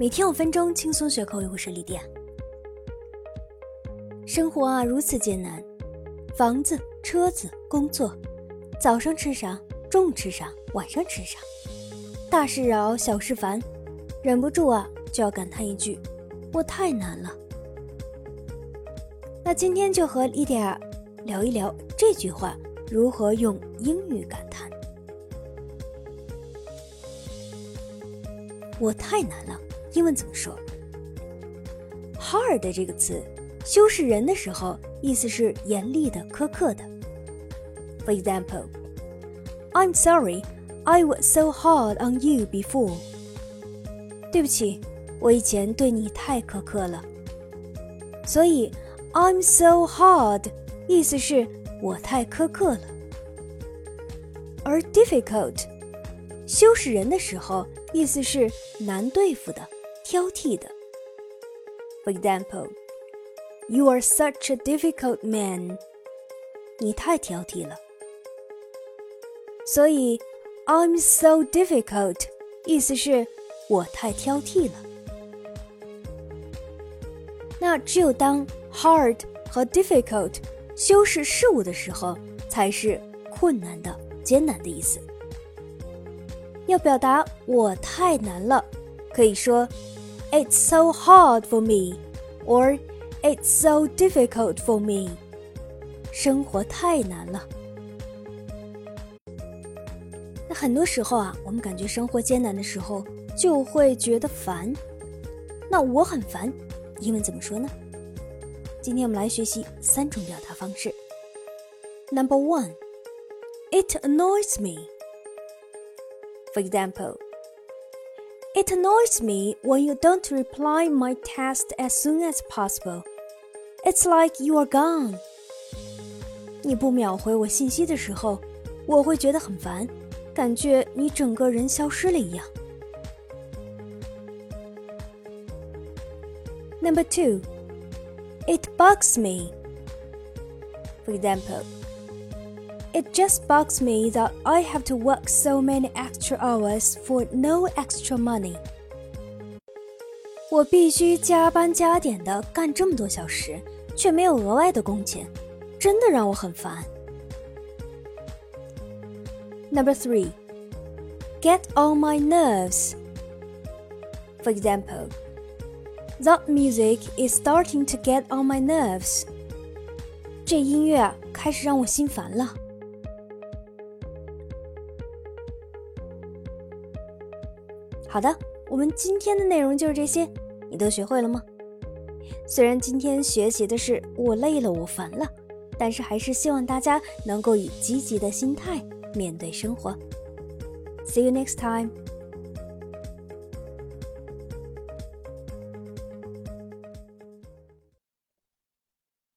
每天五分钟轻松学口语，我是李典。生活啊如此艰难，房子、车子、工作，早上吃啥，中午吃啥，晚上吃啥，大事扰，小事烦，忍不住啊就要感叹一句：我太难了。那今天就和李典聊一聊这句话如何用英语感叹。我太难了，英文怎么说？hard 这个词，修饰人的时候，意思是严厉的、苛刻的。For example, I'm sorry, I was so hard on you before. 对不起，我以前对你太苛刻了。所以 I'm so hard 意思是我太苛刻了。而 difficult 修饰人的时候。意思是难对付的、挑剔的。For example, you are such a difficult man. 你太挑剔了。所以，I'm so difficult，意思是我太挑剔了。那只有当 hard 和 difficult 修饰事物的时候，才是困难的、艰难的意思。要表达我太难了，可以说 "It's so hard for me" or "It's so difficult for me"。生活太难了。那很多时候啊，我们感觉生活艰难的时候，就会觉得烦。那我很烦，英文怎么说呢？今天我们来学习三种表达方式。Number one, it annoys me. For example, it annoys me when you don't reply my text as soon as possible. It's like you are gone. 你不秒回我信息的时候，我会觉得很烦，感觉你整个人消失了一样。Number two, it bugs me. For example. It just bugs me that I have to work so many extra hours for no extra money. 我必须加班加点的干这么多小时，却没有额外的工钱，真的让我很烦。Number three, get on my nerves. For example, that music is starting to get on my nerves. 这音乐开始让我心烦了。 好的，我们今天的内容就是这些，你都学会了吗？虽然今天学习的是我累了，我烦了，但是还是希望大家能够以积极的心态面对生活。See you next time.